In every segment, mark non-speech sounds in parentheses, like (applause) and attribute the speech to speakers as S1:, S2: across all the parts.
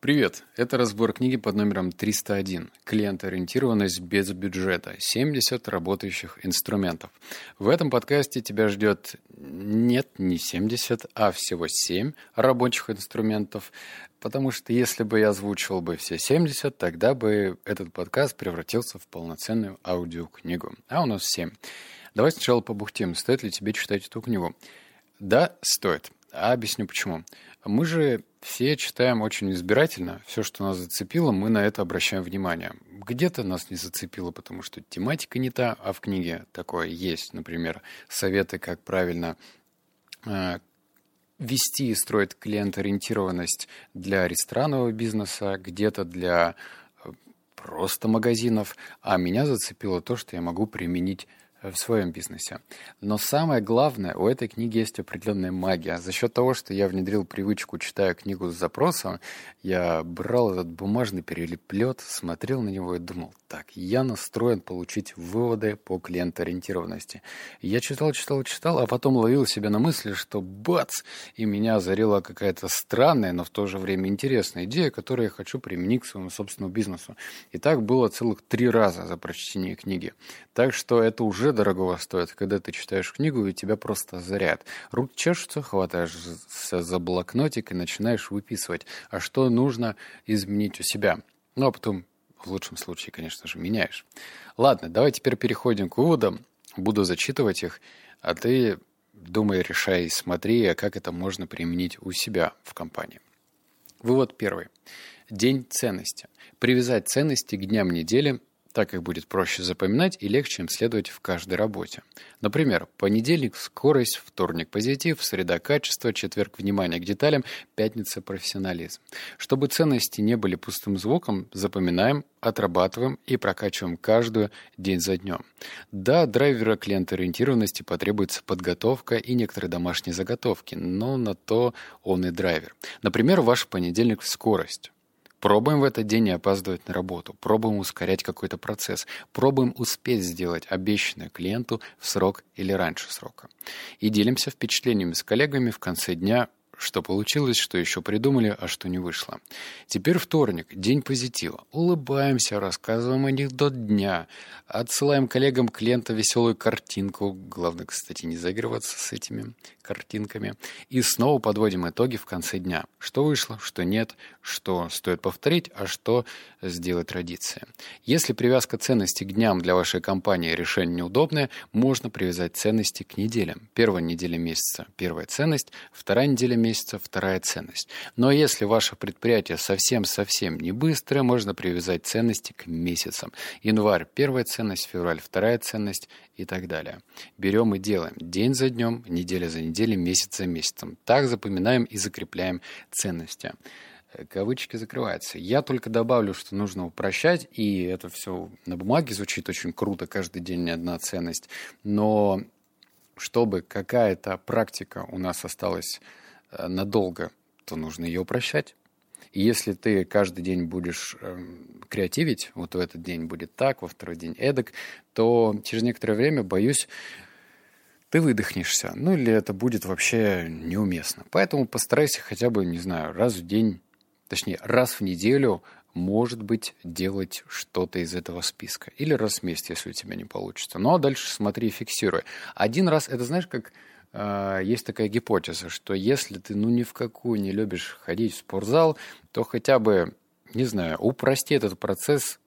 S1: Привет! Это разбор книги под номером 301 «Клиент-ориентированность без бюджета. 70 работающих инструментов». В этом подкасте тебя ждет нет, не 70, а всего 7 рабочих инструментов, потому что если бы я озвучивал бы все 70, тогда бы этот подкаст превратился в полноценную аудиокнигу. А у нас 7. Давай сначала побухтим, стоит ли тебе читать эту книгу. Да, стоит. А объясню почему. Мы же все читаем очень избирательно. Все, что нас зацепило, мы на это обращаем внимание. Где-то нас не зацепило, потому что тематика не та, а в книге такое есть. Например, советы, как правильно э, вести и строить клиент-ориентированность для ресторанного бизнеса, где-то для э, просто магазинов. А меня зацепило то, что я могу применить в своем бизнесе. Но самое главное, у этой книги есть определенная магия. За счет того, что я внедрил привычку, читая книгу с запросом, я брал этот бумажный перелеплет, смотрел на него и думал, так, я настроен получить выводы по клиентоориентированности. Я читал, читал, читал, а потом ловил себя на мысли, что бац, и меня озарила какая-то странная, но в то же время интересная идея, которую я хочу применить к своему собственному бизнесу. И так было целых три раза за прочтение книги. Так что это уже дорогого стоит, когда ты читаешь книгу, и тебя просто заряд. Руки чешутся, хватаешься за блокнотик и начинаешь выписывать, а что нужно изменить у себя. Ну, а потом, в лучшем случае, конечно же, меняешь. Ладно, давай теперь переходим к выводам. Буду зачитывать их, а ты думай, решай, смотри, а как это можно применить у себя в компании. Вывод первый. День ценности. Привязать ценности к дням недели так их будет проще запоминать и легче им следовать в каждой работе. Например, понедельник – скорость, вторник – позитив, среда – качество, четверг – внимание к деталям, пятница – профессионализм. Чтобы ценности не были пустым звуком, запоминаем, отрабатываем и прокачиваем каждую день за днем. Да, драйвера клиент-ориентированности потребуется подготовка и некоторые домашние заготовки, но на то он и драйвер. Например, ваш понедельник – скорость. Пробуем в этот день не опаздывать на работу, пробуем ускорять какой-то процесс, пробуем успеть сделать обещанное клиенту в срок или раньше срока. И делимся впечатлениями с коллегами в конце дня что получилось, что еще придумали, а что не вышло. Теперь вторник, день позитива. Улыбаемся, рассказываем анекдот дня, отсылаем коллегам клиента веселую картинку. Главное, кстати, не заигрываться с этими картинками. И снова подводим итоги в конце дня. Что вышло, что нет, что стоит повторить, а что сделать традицией. Если привязка ценностей к дням для вашей компании решение неудобное, можно привязать ценности к неделям. Первая неделя месяца – первая ценность, вторая неделя месяца месяца вторая ценность. Но если ваше предприятие совсем-совсем не быстрое, можно привязать ценности к месяцам. Январь – первая ценность, февраль – вторая ценность и так далее. Берем и делаем день за днем, неделя за неделей, месяц за месяцем. Так запоминаем и закрепляем ценности кавычки закрываются. Я только добавлю, что нужно упрощать, и это все на бумаге звучит очень круто, каждый день не одна ценность, но чтобы какая-то практика у нас осталась Э, надолго, то нужно ее упрощать. И если ты каждый день будешь э, креативить, вот в этот день будет так, во второй день эдак, то через некоторое время, боюсь, ты выдохнешься. Ну или это будет вообще неуместно. Поэтому постарайся хотя бы, не знаю, раз в день, точнее, раз в неделю, может быть, делать что-то из этого списка. Или раз в месяц, если у тебя не получится. Ну а дальше смотри, фиксируй. Один раз, это знаешь, как есть такая гипотеза, что если ты ну ни в какую не любишь ходить в спортзал, то хотя бы, не знаю, упрости этот процесс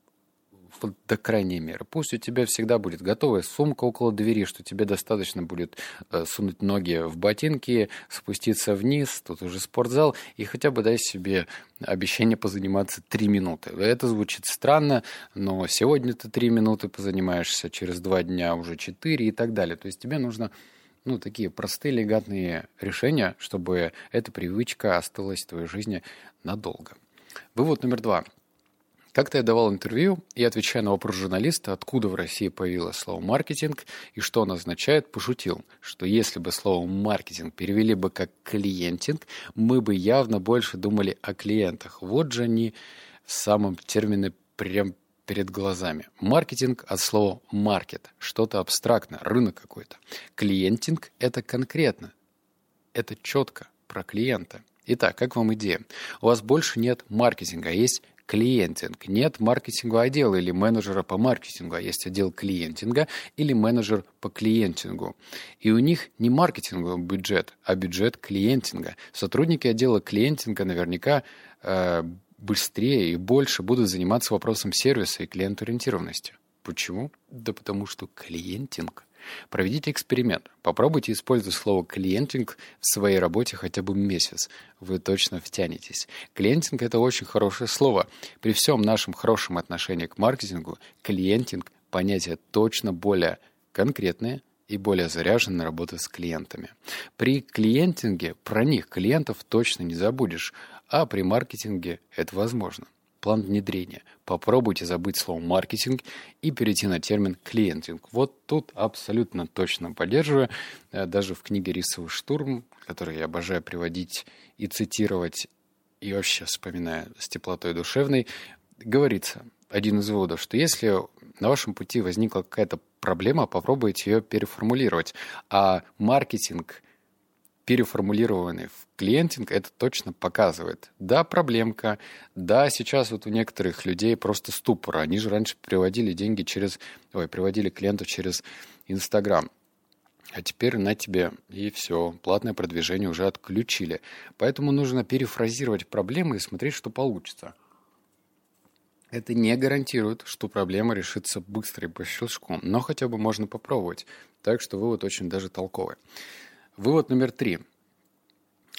S1: до крайней меры. Пусть у тебя всегда будет готовая сумка около двери, что тебе достаточно будет э, сунуть ноги в ботинки, спуститься вниз, тут уже спортзал, и хотя бы дай себе обещание позаниматься три минуты. Это звучит странно, но сегодня ты три минуты позанимаешься, через два дня уже четыре и так далее. То есть тебе нужно ну, такие простые легатные решения, чтобы эта привычка осталась в твоей жизни надолго. Вывод номер два. Как-то я давал интервью и, отвечая на вопрос журналиста, откуда в России появилось слово «маркетинг» и что оно означает, пошутил, что если бы слово «маркетинг» перевели бы как «клиентинг», мы бы явно больше думали о клиентах. Вот же они в самом термине прям перед глазами. Маркетинг от слова «маркет» – что-то абстрактное, рынок какой-то. Клиентинг – это конкретно, это четко про клиента. Итак, как вам идея? У вас больше нет маркетинга, а есть клиентинг. Нет маркетингового отдела или менеджера по маркетингу, а есть отдел клиентинга или менеджер по клиентингу. И у них не маркетинговый бюджет, а бюджет клиентинга. Сотрудники отдела клиентинга наверняка э, быстрее и больше будут заниматься вопросом сервиса и клиент-ориентированности. Почему? Да потому что клиентинг Проведите эксперимент. Попробуйте использовать слово «клиентинг» в своей работе хотя бы месяц. Вы точно втянетесь. Клиентинг – это очень хорошее слово. При всем нашем хорошем отношении к маркетингу, клиентинг – понятие точно более конкретное и более заряжен на работу с клиентами. При клиентинге про них клиентов точно не забудешь, а при маркетинге это возможно план внедрения. Попробуйте забыть слово «маркетинг» и перейти на термин «клиентинг». Вот тут абсолютно точно поддерживаю. Э, даже в книге «Рисовый штурм», который я обожаю приводить и цитировать, и вообще вспоминаю с теплотой душевной, говорится, один из выводов, что если на вашем пути возникла какая-то проблема, попробуйте ее переформулировать. А маркетинг – переформулированный в клиентинг, это точно показывает. Да, проблемка, да, сейчас вот у некоторых людей просто ступор. Они же раньше приводили деньги через, ой, приводили клиентов через Инстаграм. А теперь на тебе, и все, платное продвижение уже отключили. Поэтому нужно перефразировать проблемы и смотреть, что получится. Это не гарантирует, что проблема решится быстро и по щелчку, но хотя бы можно попробовать. Так что вывод очень даже толковый. Вывод номер три.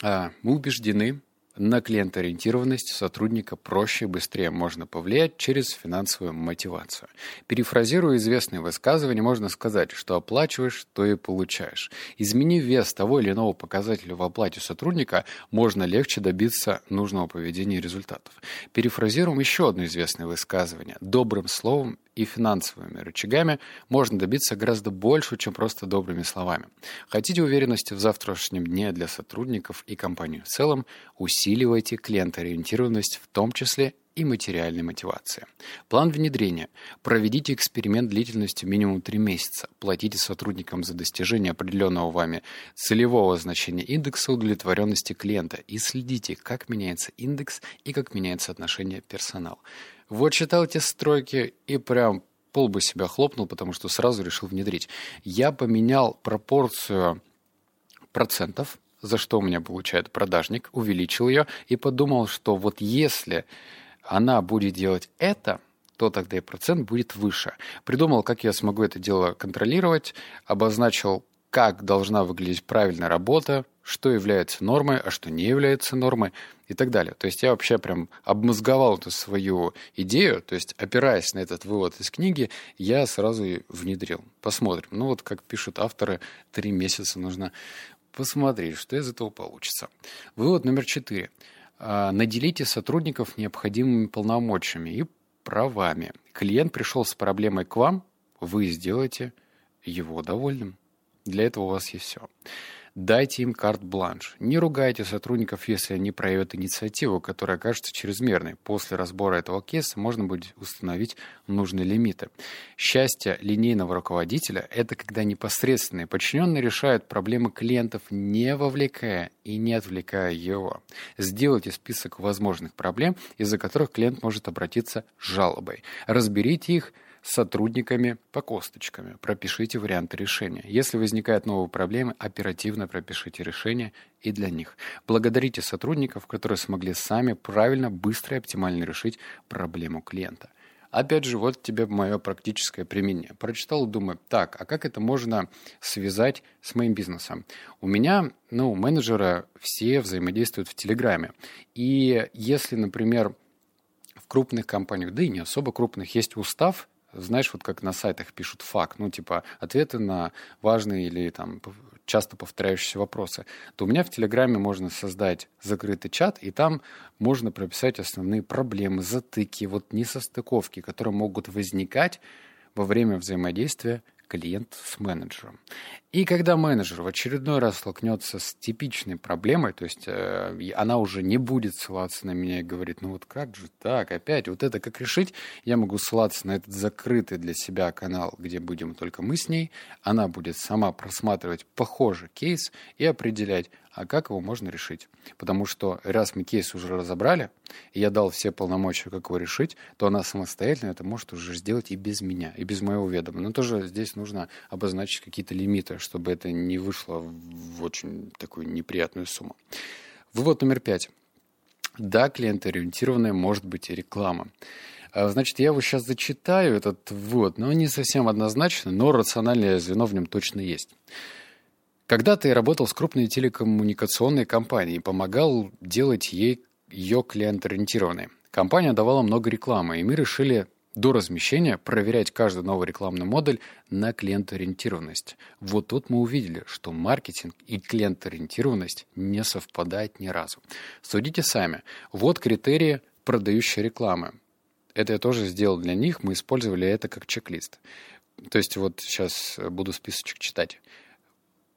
S1: А, мы убеждены, на клиентоориентированность сотрудника проще и быстрее можно повлиять через финансовую мотивацию. Перефразируя известные высказывания, можно сказать, что оплачиваешь, то и получаешь. Изменив вес того или иного показателя в оплате сотрудника, можно легче добиться нужного поведения и результатов. Перефразируем еще одно известное высказывание. Добрым словом и финансовыми рычагами можно добиться гораздо больше, чем просто добрыми словами. Хотите уверенности в завтрашнем дне для сотрудников и компании в целом, усиливайте клиентоориентированность в том числе и материальной мотивации. План внедрения. Проведите эксперимент длительностью минимум 3 месяца. Платите сотрудникам за достижение определенного вами целевого значения индекса удовлетворенности клиента и следите, как меняется индекс и как меняется отношение персонала. Вот читал эти строки и прям пол бы себя хлопнул, потому что сразу решил внедрить. Я поменял пропорцию процентов, за что у меня получает продажник, увеличил ее и подумал, что вот если она будет делать это, то тогда и процент будет выше. Придумал, как я смогу это дело контролировать, обозначил как должна выглядеть правильная работа, что является нормой, а что не является нормой и так далее. То есть я вообще прям обмозговал эту свою идею, то есть опираясь на этот вывод из книги, я сразу внедрил. Посмотрим. Ну вот, как пишут авторы, три месяца нужно посмотреть, что из этого получится. Вывод номер четыре. А, наделите сотрудников необходимыми полномочиями и правами. Клиент пришел с проблемой к вам, вы сделаете его довольным. Для этого у вас есть все. Дайте им карт-бланш. Не ругайте сотрудников, если они проявят инициативу, которая окажется чрезмерной. После разбора этого кейса можно будет установить нужные лимиты. Счастье линейного руководителя – это когда непосредственные подчиненные решают проблемы клиентов, не вовлекая и не отвлекая его. Сделайте список возможных проблем, из-за которых клиент может обратиться с жалобой. Разберите их – сотрудниками по косточками. Пропишите варианты решения. Если возникают новые проблемы, оперативно пропишите решения и для них. Благодарите сотрудников, которые смогли сами правильно, быстро и оптимально решить проблему клиента. Опять же, вот тебе мое практическое применение. Прочитал, думаю, так, а как это можно связать с моим бизнесом? У меня, ну, менеджеры все взаимодействуют в Телеграме. И если, например, в крупных компаниях, да и не особо крупных, есть устав, знаешь, вот как на сайтах пишут факт, ну, типа, ответы на важные или там часто повторяющиеся вопросы, то у меня в Телеграме можно создать закрытый чат, и там можно прописать основные проблемы, затыки, вот несостыковки, которые могут возникать во время взаимодействия клиент с менеджером. И когда менеджер в очередной раз столкнется с типичной проблемой, то есть э, она уже не будет ссылаться на меня и говорит, ну вот как же так, опять, вот это как решить, я могу ссылаться на этот закрытый для себя канал, где будем только мы с ней, она будет сама просматривать похожий кейс и определять, а как его можно решить. Потому что раз мы кейс уже разобрали, и я дал все полномочия, как его решить, то она самостоятельно это может уже сделать и без меня, и без моего ведома. Но тоже здесь нужно обозначить какие-то лимиты, чтобы это не вышло в очень такую неприятную сумму. Вывод номер пять. Да, клиентоориентированная может быть и реклама. А, значит, я его сейчас зачитаю, этот вывод, но не совсем однозначно, но рациональное звено в нем точно есть. Когда-то я работал с крупной телекоммуникационной компанией помогал делать ей ее клиент-ориентированной. Компания давала много рекламы, и мы решили до размещения проверять каждый новый рекламный модуль на клиент-ориентированность. Вот тут мы увидели, что маркетинг и клиент-ориентированность не совпадают ни разу. Судите сами. Вот критерии продающей рекламы. Это я тоже сделал для них, мы использовали это как чек-лист. То есть вот сейчас буду списочек читать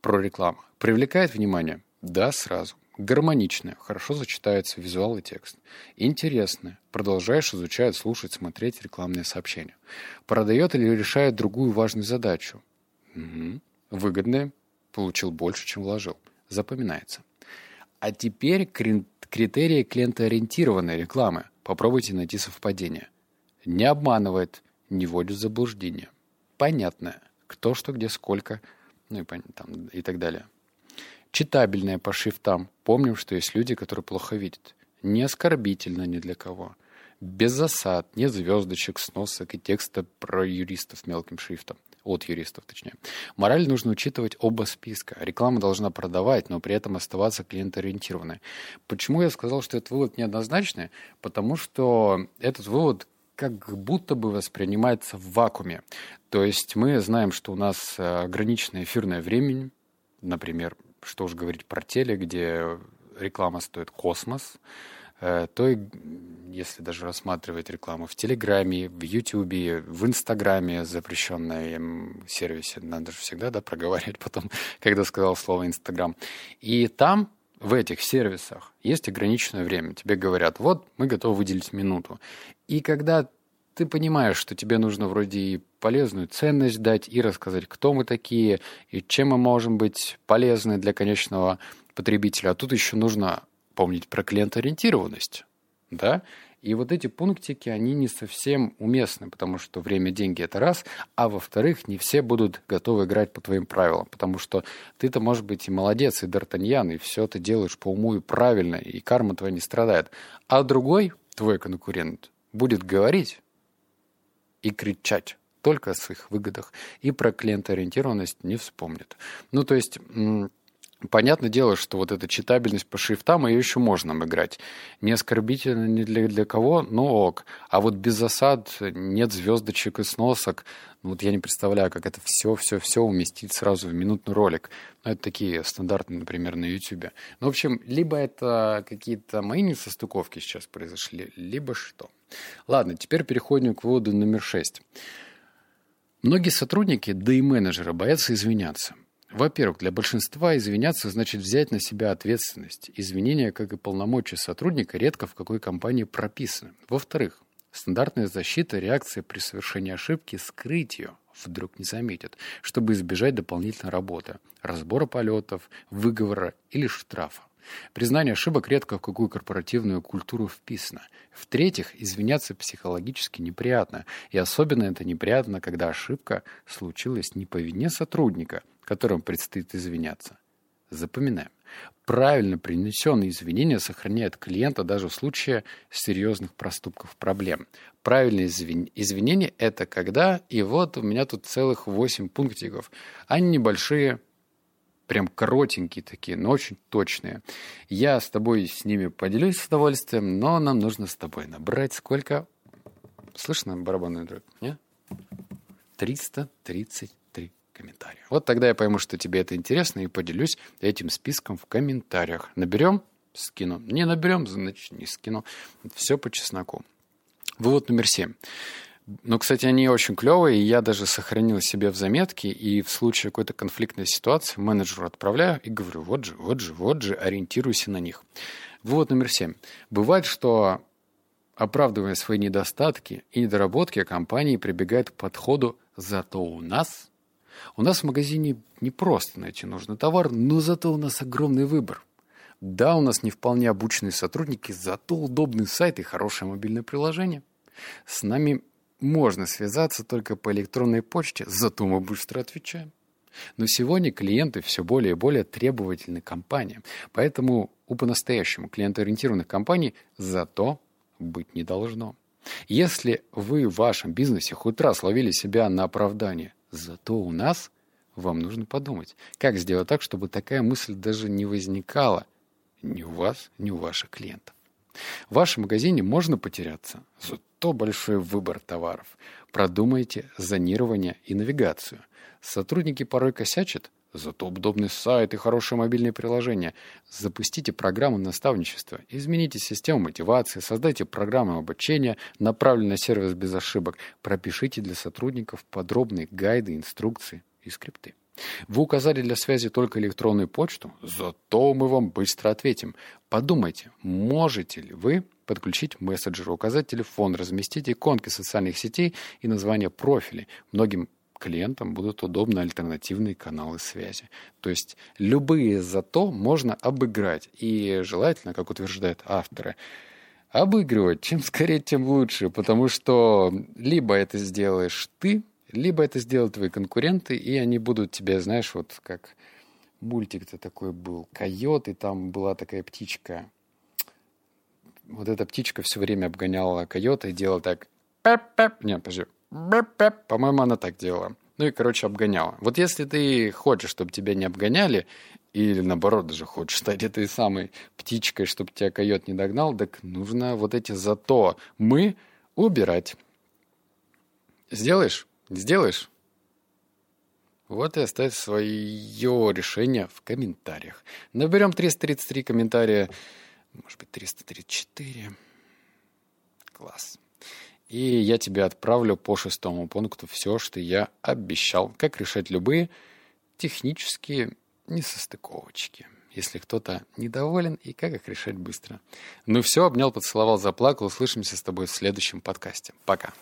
S1: про рекламу. Привлекает внимание? Да, сразу. Гармоничная, хорошо сочетается визуал и текст. Интересная, продолжаешь изучать, слушать, смотреть рекламные сообщения. Продает или решает другую важную задачу? Угу. Выгодная, получил больше, чем вложил. Запоминается. А теперь критерии клиентоориентированной рекламы. Попробуйте найти совпадение. Не обманывает, не вводит в заблуждение. Понятное. Кто, что, где, сколько, ну и, там, и так далее. Читабельная по шрифтам. Помним, что есть люди, которые плохо видят. Не оскорбительно ни для кого. Без засад, нет звездочек, сносок и текста про юристов мелким шрифтом. От юристов, точнее. Мораль нужно учитывать оба списка. Реклама должна продавать, но при этом оставаться клиентоориентированной. Почему я сказал, что этот вывод неоднозначный? Потому что этот вывод как будто бы воспринимается в вакууме. То есть мы знаем, что у нас ограниченное эфирное время, например, что уж говорить про теле, где реклама стоит космос, э, то если даже рассматривать рекламу в Телеграме, в Ютубе, в Инстаграме, запрещенном сервисе, надо же всегда да, проговаривать потом, (laughs) когда сказал слово Инстаграм. И там, в этих сервисах, есть ограниченное время. Тебе говорят, вот, мы готовы выделить минуту. И когда ты понимаешь, что тебе нужно вроде и полезную ценность дать, и рассказать, кто мы такие, и чем мы можем быть полезны для конечного потребителя. А тут еще нужно помнить про клиентоориентированность. Да? И вот эти пунктики, они не совсем уместны, потому что время, деньги – это раз, а во-вторых, не все будут готовы играть по твоим правилам, потому что ты-то, может быть, и молодец, и Д'Артаньян, и все ты делаешь по уму и правильно, и карма твоя не страдает. А другой, твой конкурент, будет говорить, и кричать только о своих выгодах и про клиентоориентированность не вспомнит. Ну, то есть Понятное дело, что вот эта читабельность по шрифтам, ее еще можно обыграть. Не оскорбительно ни для, для кого, но ок. А вот без засад, нет звездочек и сносок. Ну, вот я не представляю, как это все-все-все уместить сразу в минутный ролик. Ну, это такие стандартные, например, на YouTube. Ну, в общем, либо это какие-то мои несостыковки сейчас произошли, либо что. Ладно, теперь переходим к выводу номер шесть. Многие сотрудники, да и менеджеры боятся извиняться. Во-первых, для большинства извиняться значит взять на себя ответственность. Извинения, как и полномочия сотрудника, редко в какой компании прописаны. Во-вторых, стандартная защита реакция при совершении ошибки – скрыть ее, вдруг не заметят, чтобы избежать дополнительной работы, разбора полетов, выговора или штрафа. Признание ошибок редко в какую корпоративную культуру вписано. В-третьих, извиняться психологически неприятно. И особенно это неприятно, когда ошибка случилась не по вине сотрудника, которым предстоит извиняться. Запоминаем. Правильно принесенные извинения сохраняют клиента даже в случае серьезных проступков проблем. Правильные извинения – это когда, и вот у меня тут целых 8 пунктиков. Они небольшие, прям коротенькие такие, но очень точные. Я с тобой с ними поделюсь с удовольствием, но нам нужно с тобой набрать сколько? Слышно барабанную дробь? Нет? 333 комментария. Вот тогда я пойму, что тебе это интересно, и поделюсь этим списком в комментариях. Наберем? Скину. Не наберем, значит, не скину. Все по чесноку. Вывод номер семь. Ну, кстати, они очень клевые, и я даже сохранил себе в заметке, и в случае какой-то конфликтной ситуации менеджеру отправляю и говорю, вот же, вот же, вот же, ориентируйся на них. Вывод номер семь. Бывает, что, оправдывая свои недостатки и недоработки, компании прибегают к подходу «зато у нас», У нас в магазине не просто найти нужный товар, но зато у нас огромный выбор. Да, у нас не вполне обученные сотрудники, зато удобный сайт и хорошее мобильное приложение. С нами можно связаться только по электронной почте, зато мы быстро отвечаем. Но сегодня клиенты все более и более требовательны компаниям, поэтому у по-настоящему клиентоориентированных компаний зато быть не должно. Если вы в вашем бизнесе хоть раз ловили себя на оправдание «зато у нас», вам нужно подумать, как сделать так, чтобы такая мысль даже не возникала ни у вас, ни у ваших клиентов. В вашем магазине можно потеряться, зато большой выбор товаров. Продумайте зонирование и навигацию. Сотрудники порой косячат, зато удобный сайт и хорошее мобильное приложение. Запустите программу наставничества, измените систему мотивации, создайте программу обучения, направленную на сервис без ошибок, пропишите для сотрудников подробные гайды, инструкции и скрипты. Вы указали для связи только электронную почту, зато мы вам быстро ответим. Подумайте, можете ли вы подключить мессенджер, указать телефон, разместить иконки социальных сетей и название профилей. Многим клиентам будут удобны альтернативные каналы связи. То есть любые зато можно обыграть. И желательно, как утверждают авторы, обыгрывать. Чем скорее, тем лучше. Потому что либо это сделаешь ты, либо это сделают твои конкуренты, и они будут тебя, знаешь, вот как мультик-то такой был, койот, и там была такая птичка. Вот эта птичка все время обгоняла койота и делала так. Пеп-пеп. Не, подожди. По-моему, она так делала. Ну и, короче, обгоняла. Вот если ты хочешь, чтобы тебя не обгоняли, или наоборот даже хочешь стать этой самой птичкой, чтобы тебя койот не догнал, так нужно вот эти зато мы убирать. Сделаешь? Сделаешь? Вот и оставь свое решение в комментариях. Наберем 333 комментария, может быть, 334. Класс. И я тебе отправлю по шестому пункту все, что я обещал. Как решать любые технические несостыковочки, если кто-то недоволен, и как их решать быстро. Ну все, обнял, поцеловал, заплакал. Услышимся с тобой в следующем подкасте. Пока.